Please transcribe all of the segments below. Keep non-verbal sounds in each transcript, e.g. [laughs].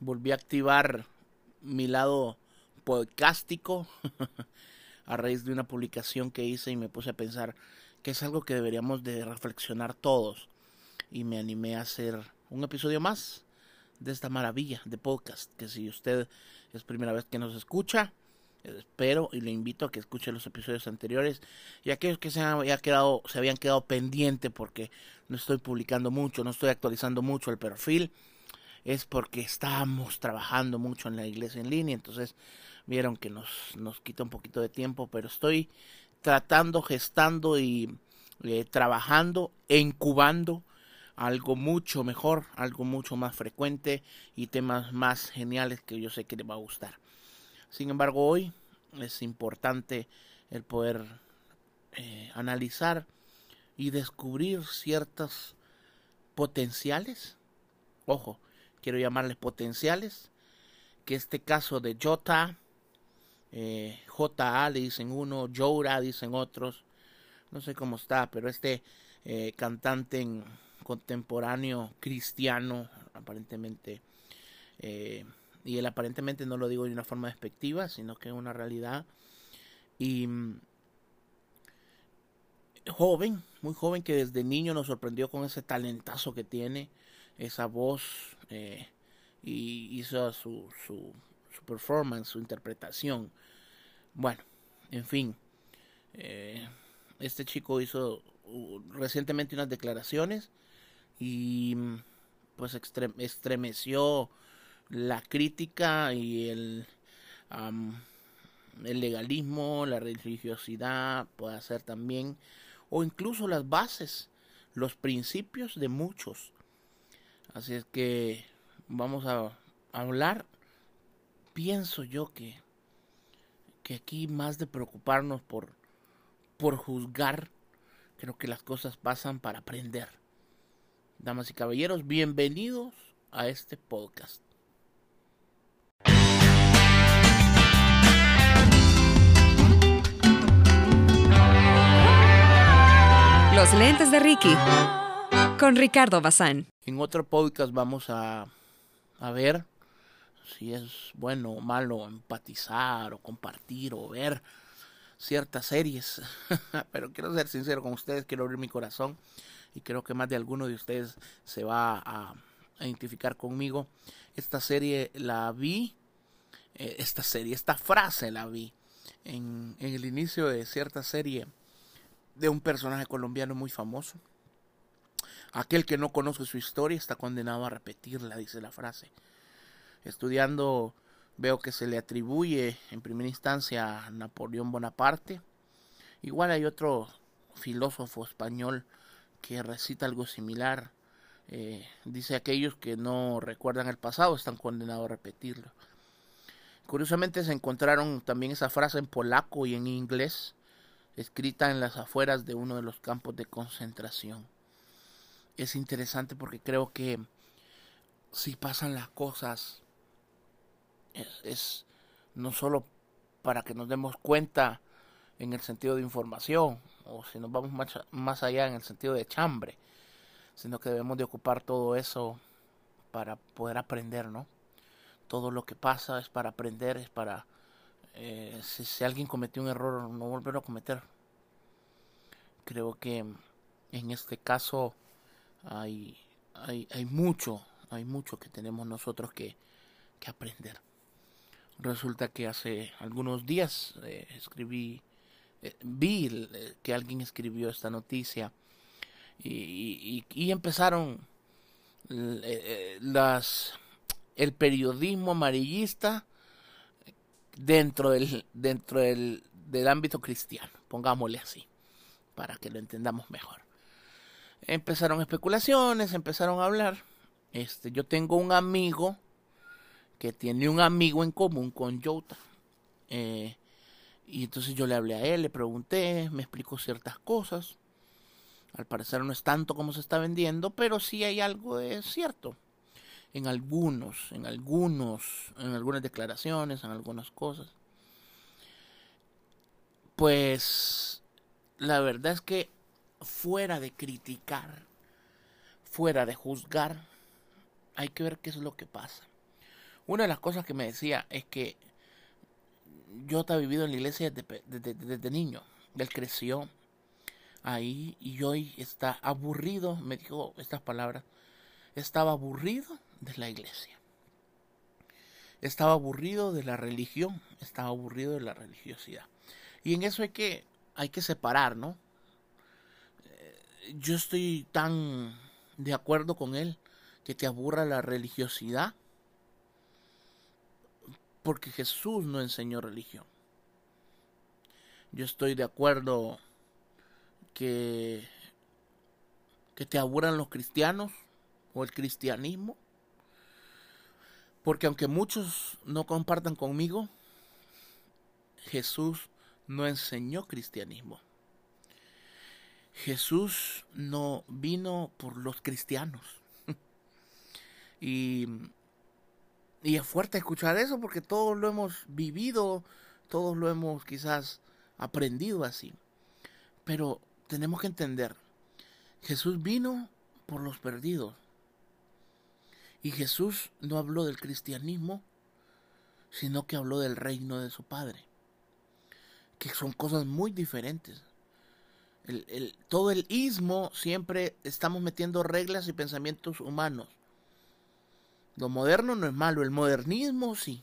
volví a activar mi lado podcástico [laughs] a raíz de una publicación que hice y me puse a pensar que es algo que deberíamos de reflexionar todos. Y me animé a hacer un episodio más de esta maravilla de podcast que si usted es primera vez que nos escucha espero y le invito a que escuche los episodios anteriores y aquellos que se, quedado, se habían quedado pendiente porque no estoy publicando mucho, no estoy actualizando mucho el perfil, es porque estamos trabajando mucho en la iglesia en línea, entonces vieron que nos, nos quita un poquito de tiempo, pero estoy tratando, gestando y eh, trabajando e incubando algo mucho mejor, algo mucho más frecuente y temas más geniales que yo sé que le va a gustar. Sin embargo, hoy es importante el poder eh, analizar y descubrir ciertos potenciales. Ojo, quiero llamarles potenciales. Que este caso de Jota, eh, JA le dicen uno, Jora dicen otros. No sé cómo está, pero este eh, cantante contemporáneo cristiano, aparentemente eh, y él aparentemente no lo digo de una forma despectiva, sino que es una realidad. Y mm, joven, muy joven, que desde niño nos sorprendió con ese talentazo que tiene, esa voz, eh, y hizo su, su, su, performance, su interpretación. Bueno, en fin, eh, este chico hizo recientemente unas declaraciones y mm, pues estremeció la crítica y el, el legalismo, la religiosidad, puede ser también, o incluso las bases, los principios de muchos. Así es que vamos a hablar, pienso yo que, que aquí más de preocuparnos por, por juzgar, creo que las cosas pasan para aprender. Damas y caballeros, bienvenidos a este podcast. Los lentes de Ricky con Ricardo Bazán. En otro podcast vamos a, a ver si es bueno o malo empatizar o compartir o ver ciertas series. [laughs] Pero quiero ser sincero con ustedes, quiero abrir mi corazón y creo que más de alguno de ustedes se va a, identificar conmigo. Esta serie la vi, eh, esta serie, esta frase la vi en, en el inicio de cierta serie de un personaje colombiano muy famoso. Aquel que no conoce su historia está condenado a repetirla, dice la frase. Estudiando veo que se le atribuye en primera instancia a Napoleón Bonaparte. Igual hay otro filósofo español que recita algo similar. Eh, dice aquellos que no recuerdan el pasado están condenados a repetirlo. Curiosamente se encontraron también esa frase en polaco y en inglés escrita en las afueras de uno de los campos de concentración. Es interesante porque creo que si pasan las cosas es, no solo para que nos demos cuenta en el sentido de información o si nos vamos más, más allá en el sentido de chambre, sino que debemos de ocupar todo eso para poder aprender, ¿no? Todo lo que pasa es para aprender, es para eh, si, alguien cometió un error, no volverlo a cometer. Creo que en este caso hay, hay, hay mucho, hay mucho que tenemos nosotros que, que aprender. Resulta que hace algunos días eh, escribí, eh, vi que alguien escribió esta noticia y, y, empezaron las el periodismo amarillista dentro del, dentro del, del ámbito cristiano, pongámosle así, para que lo entendamos mejor. Empezaron especulaciones, empezaron a hablar. Este, yo tengo un amigo que tiene un amigo en común con Jota. Eh, y entonces yo le hablé a él, le pregunté, me explicó ciertas cosas. Al parecer no es tanto como se está vendiendo, pero sí hay algo de cierto en algunos, en algunos, en algunas declaraciones, en algunas cosas. Pues la verdad es que fuera de criticar, fuera de juzgar, hay que ver qué es lo que pasa. Una de las cosas que me decía es que yo te he vivido en la iglesia desde, desde, niño. Él creció ahí y hoy está aburrido, me dijo estas palabras, estaba aburrido de la iglesia. Estaba aburrido de la religión, estaba aburrido de la religiosidad. Y en eso hay que, hay que separar, ¿no? Yo estoy tan de acuerdo con él que te aburra la religiosidad porque Jesús no enseñó religión. Yo estoy de acuerdo que, que te aburran los cristianos o el cristianismo, porque aunque muchos no compartan conmigo, Jesús no enseñó cristianismo. Jesús no vino por los cristianos. [laughs] y, y es fuerte escuchar eso porque todos lo hemos vivido, todos lo hemos quizás aprendido así. Pero tenemos que entender, Jesús vino por los perdidos. Y Jesús no habló del cristianismo, sino que habló del reino de su Padre, que son cosas muy diferentes. Todo el ismo siempre estamos metiendo reglas y pensamientos humanos. Lo moderno no es malo, el modernismo sí.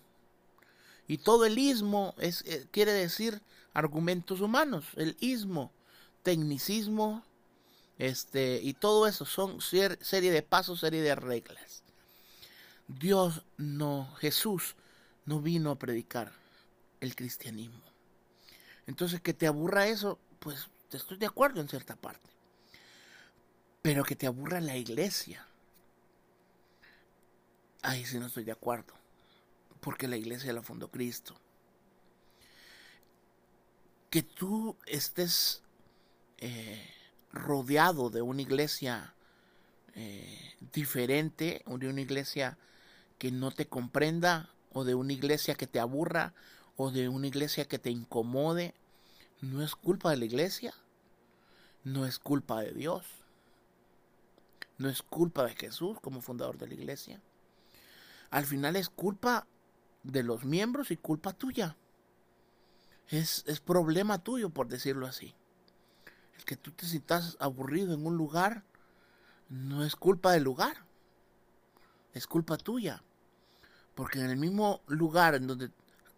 Y todo el ismo eh, quiere decir argumentos humanos. El ismo, tecnicismo, este, y todo eso son serie de pasos, serie de reglas. Dios no, Jesús no vino a predicar el cristianismo. Entonces que te aburra eso, pues estoy de acuerdo en cierta parte. Pero que te aburra la iglesia. Ahí sí no estoy de acuerdo. Porque la iglesia la fundó Cristo. Que tú estés eh, rodeado de una iglesia eh, diferente, o de una iglesia que no te comprenda, o de una iglesia que te aburra, o de una iglesia que te incomode, no es culpa de la iglesia, no es culpa de Dios, no es culpa de Jesús como fundador de la iglesia. Al final es culpa de los miembros y culpa tuya. Es, es problema tuyo, por decirlo así. El que tú te sientas aburrido en un lugar no es culpa del lugar, es culpa tuya. Porque en el mismo lugar en donde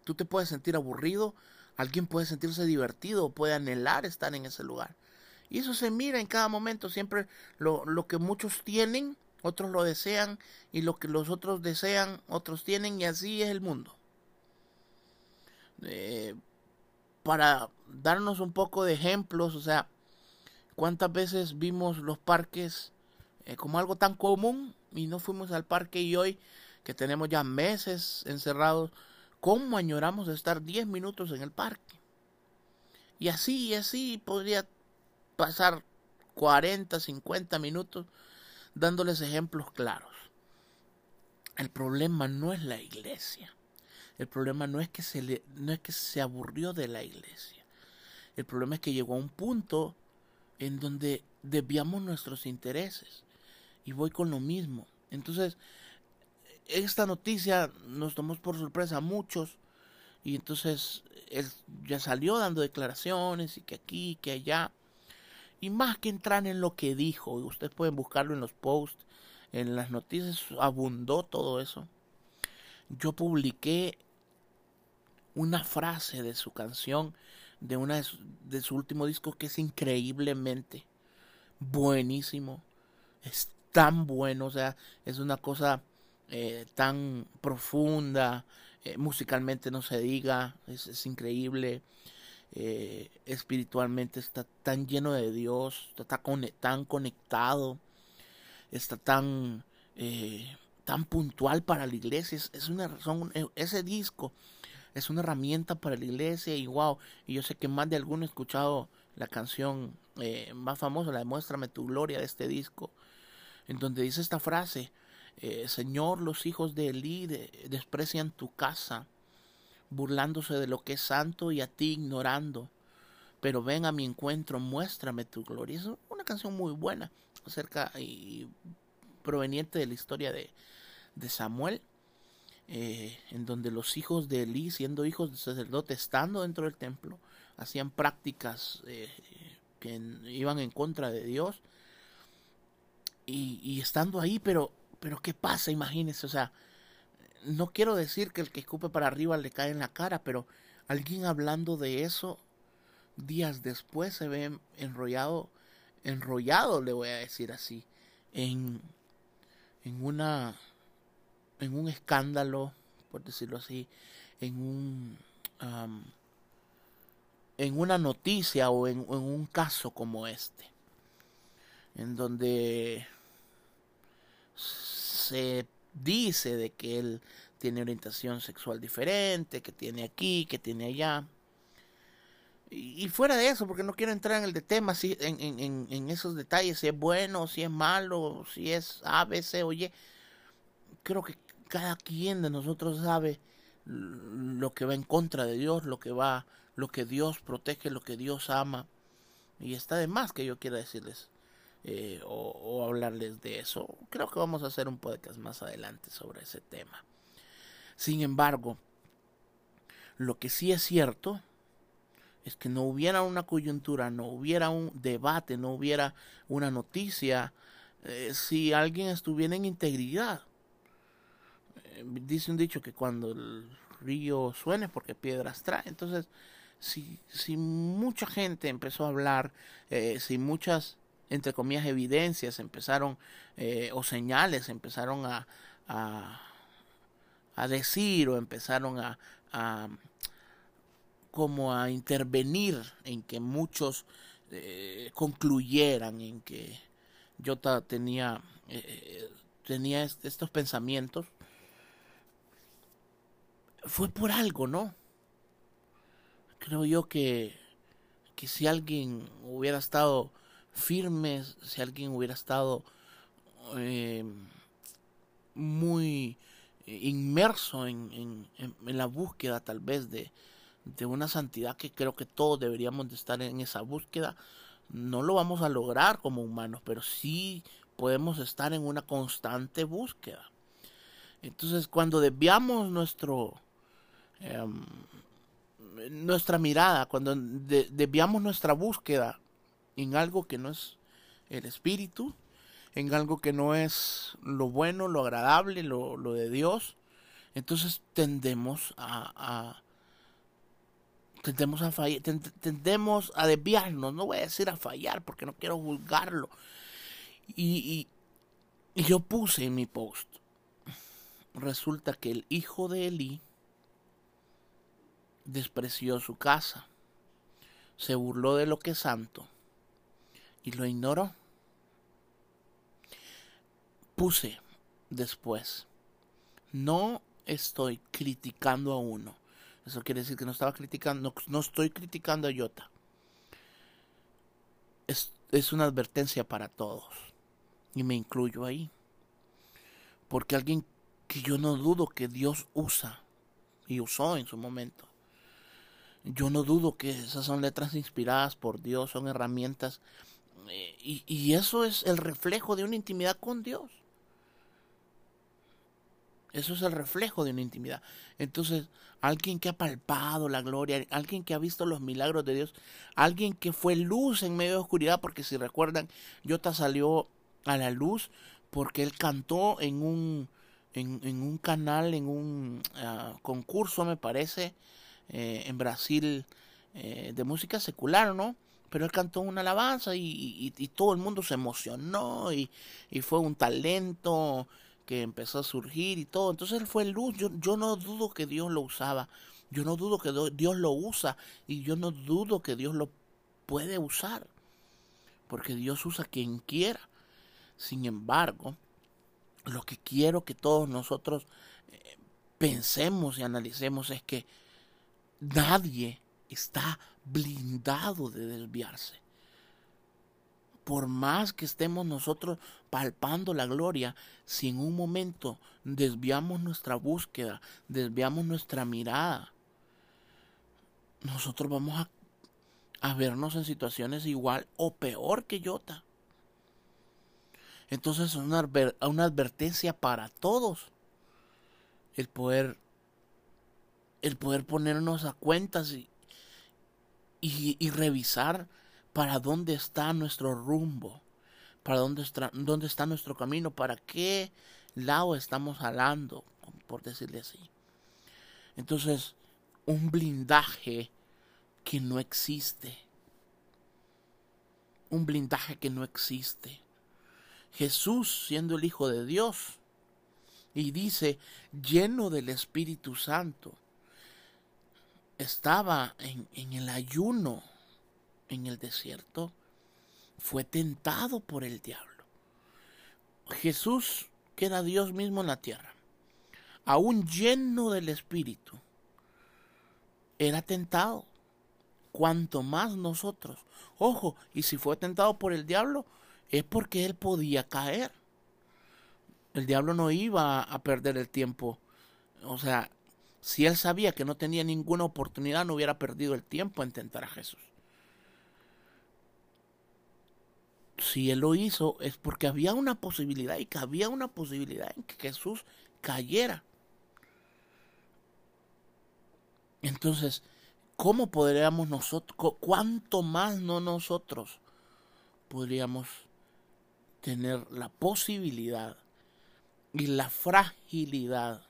tú te puedes sentir aburrido, alguien puede sentirse divertido puede anhelar estar en ese lugar. Y eso se mira en cada momento, siempre lo, lo que muchos tienen, otros lo desean, y lo que los otros desean, otros tienen, y así es el mundo. Eh, para darnos un poco de ejemplos, o sea, ¿cuántas veces vimos los parques eh, como algo tan común y no fuimos al parque y hoy que tenemos ya meses encerrados, ¿cómo añoramos estar 10 minutos en el parque? Y así y así podría pasar 40, 50 minutos dándoles ejemplos claros. El problema no es la iglesia. El problema no es que se le, no es que se aburrió de la iglesia. El problema es que llegó a un punto en donde desviamos nuestros intereses. Y voy con lo mismo. Entonces, esta noticia nos tomó por sorpresa a muchos. Y entonces él ya salió dando declaraciones y que aquí, que allá. Y más que entrar en lo que dijo, ustedes pueden buscarlo en los posts, en las noticias, abundó todo eso. Yo publiqué una frase de su canción, de una su, de su último disco, que es increíblemente buenísimo. Es tan bueno, o sea, es una cosa eh, tan profunda, eh, musicalmente no se diga, es, increíble. Eh, espiritualmente está tan lleno de Dios, está tan conectado, está tan, tan puntual para la iglesia. Es, una razón, eh, ese disco es una herramienta para la iglesia y wow, y yo sé que más de alguno ha escuchado la canción más famosa, la de Muéstrame tu gloria de este disco, en donde dice esta frase, Señor, los hijos de Elí desprecian tu casa burlándose de lo que es santo y a ti ignorando. Pero ven a mi encuentro, muéstrame tu gloria. Es una canción muy buena acerca y proveniente de la historia de, de Samuel. eh, en donde los hijos de Elí, siendo hijos de sacerdote, estando dentro del templo, hacían prácticas eh, que iban en contra de Dios. Y, estando ahí, pero, pero ¿qué pasa? Imagínense, o sea, no quiero decir que el que escupe para arriba le cae en la cara, pero alguien hablando de eso días después se ve enrollado, enrollado, le voy a decir así, en, en una, en un escándalo, por decirlo así, en un, en una noticia o en, en un caso como este, en donde se dice de que él tiene orientación sexual diferente, que tiene aquí, que tiene allá. Y, fuera de eso, porque no quiero entrar en el de tema, si, en, en, esos detalles, si es bueno, si es malo, si es A, B, C, oye, creo que cada quien de nosotros sabe lo que va en contra de Dios, lo que va, lo que Dios protege, lo que Dios ama. Y está de más que yo quiera decirles eh, o, hablarles de eso. Creo que vamos a hacer un podcast más adelante sobre ese tema. Sin embargo, lo que sí es cierto es que no hubiera una coyuntura, no hubiera un debate, no hubiera una noticia, eh, si alguien estuviera en integridad. Eh, dice un dicho que cuando el río suene porque piedras trae. Entonces, si, si mucha gente empezó a hablar, eh, si muchas, entre comillas, evidencias empezaron, o señales empezaron a, a, a, decir o empezaron a, a como a intervenir en que muchos eh, concluyeran en que yo tenía, eh, tenía estos pensamientos, fue por algo, ¿no? Creo yo que, que si alguien hubiera estado firme, si alguien hubiera estado eh, muy inmerso en, en, la búsqueda tal vez de, de una santidad que creo que todos deberíamos de estar en esa búsqueda. No lo vamos a lograr como humanos, pero sí podemos estar en una constante búsqueda. Entonces, cuando desviamos nuestro em, nuestra mirada, cuando desviamos nuestra búsqueda en algo que no es el espíritu, en algo que no es lo bueno, lo agradable, lo, de Dios, entonces tendemos a tendemos a fallar, tendemos a desviarnos, no voy a decir a fallar porque no quiero juzgarlo. Y, y, yo puse en mi post, resulta que el hijo de Eli despreció su casa, se burló de lo que es santo y lo ignoró. Puse después, no estoy criticando a uno eso quiere decir que no estaba criticando, no, estoy criticando a Jota. Es, es una advertencia para todos. Y me incluyo ahí. Porque alguien que yo no dudo que Dios usa y usó en su momento. Yo no dudo que esas son letras inspiradas por Dios, son herramientas. Eh, y, eso es el reflejo de una intimidad con Dios. Eso es el reflejo de una intimidad. Entonces, alguien que ha palpado la gloria, alguien que ha visto los milagros de Dios, alguien que fue luz en medio de oscuridad, porque si recuerdan, Jota salió a la luz porque él cantó en un, en, un canal, en un ah, concurso, me parece, eh, en Brasil, eh, de música secular, ¿no? Pero él cantó una alabanza y, todo el mundo se emocionó y, y fue un talento que empezó a surgir y todo. Entonces él fue luz. Yo, yo no dudo que Dios lo usaba. Yo no dudo que Dios lo usa. Y yo no dudo que Dios lo puede usar. Porque Dios usa quien quiera. Sin embargo, lo que quiero que todos nosotros eh, pensemos y analicemos es que nadie está blindado de desviarse por más que estemos nosotros palpando la gloria, si en un momento desviamos nuestra búsqueda, desviamos nuestra mirada, nosotros vamos a, vernos en situaciones igual o peor que Jota. Entonces es una, una advertencia para todos. el poder el poder ponernos a cuentas y, y, revisar para dónde está nuestro rumbo, para dónde está, dónde está nuestro camino, para qué lado estamos jalando, por decirle así. Entonces, un blindaje que no existe. Un blindaje que no existe. Jesús siendo el Hijo de Dios. Y dice, lleno del Espíritu Santo. Estaba en, en el ayuno en el desierto. Fue tentado por el diablo. Jesús queda Dios mismo en la tierra. Aún lleno del Espíritu. Era tentado. Cuanto más nosotros. Ojo, y si fue tentado por el diablo, es porque él podía caer. El diablo no iba a perder el tiempo. O sea, si él sabía que no tenía ninguna oportunidad, no hubiera perdido el tiempo en tentar a Jesús. Si él lo hizo es porque había una posibilidad y que había una posibilidad en que Jesús cayera. Entonces, ¿cómo podríamos nosotros, cuánto más no nosotros podríamos tener la posibilidad y la fragilidad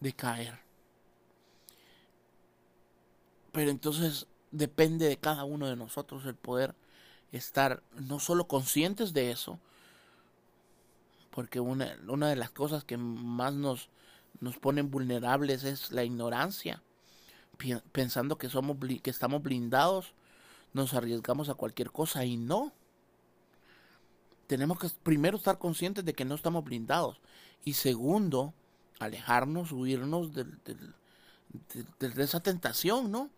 de caer. Pero entonces depende de cada uno de nosotros el poder estar no solo conscientes de eso, porque una, de las cosas que más nos, nos ponen vulnerables es la ignorancia. Pensando que, somos, que estamos blindados, nos arriesgamos a cualquier cosa y no tenemos que primero estar conscientes de que no estamos blindados. Y segundo, alejarnos, huirnos de, esa tentación, ¿no?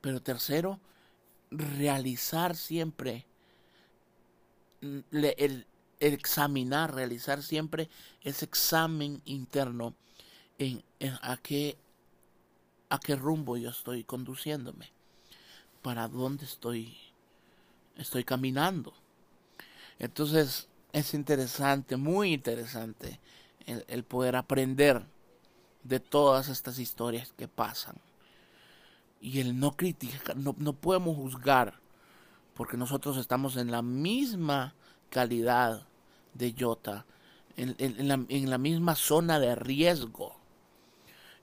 Pero tercero, realizar siempre, el, examinar, realizar siempre ese examen interno en, a, qué, a qué rumbo yo estoy conduciéndome, para dónde estoy, estoy caminando. Entonces es interesante, muy interesante el, poder aprender de todas estas historias que pasan. Y el no criticar, no, podemos juzgar, porque nosotros estamos en la misma calidad de Yota, en, la, en la misma zona de riesgo.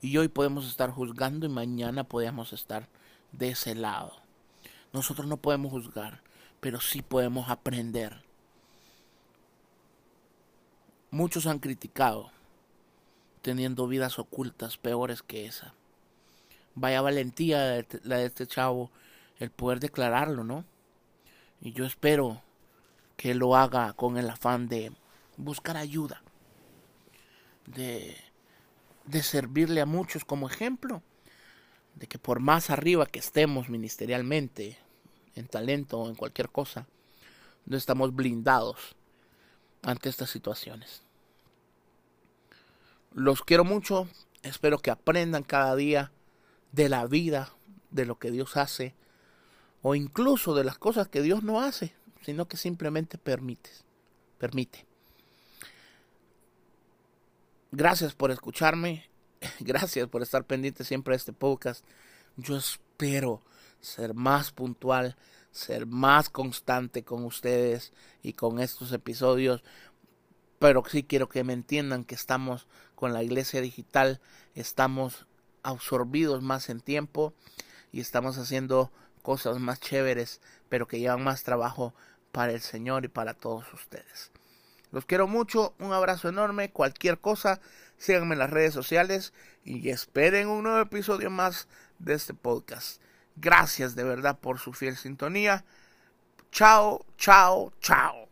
Y hoy podemos estar juzgando y mañana podemos estar de ese lado. Nosotros no podemos juzgar, pero sí podemos aprender Muchos han criticado, teniendo vidas ocultas peores que esa. Vaya valentía la de este chavo el poder declararlo, ¿no? Y yo espero que lo haga con el afán de buscar ayuda, de, de servirle a muchos como ejemplo, de que por más arriba que estemos ministerialmente, en talento o en cualquier cosa, no estamos blindados ante estas situaciones. Los quiero mucho. Espero que aprendan cada día de la vida, de lo que Dios hace, o incluso de las cosas que Dios no hace, sino que simplemente permite. Permite. Gracias por escucharme. [laughs] Gracias por estar pendiente siempre de este podcast. Yo espero ser más puntual, ser más constante con ustedes y con estos episodios pero sí quiero que me entiendan que estamos con la iglesia digital, estamos absorbidos más en tiempo y estamos haciendo cosas más chéveres, pero que llevan más trabajo para el Señor y para todos ustedes. Los quiero mucho, un abrazo enorme, cualquier cosa, síganme en las redes sociales y esperen un nuevo episodio más de este podcast. Gracias de verdad por su fiel sintonía. Chao, chao, chao.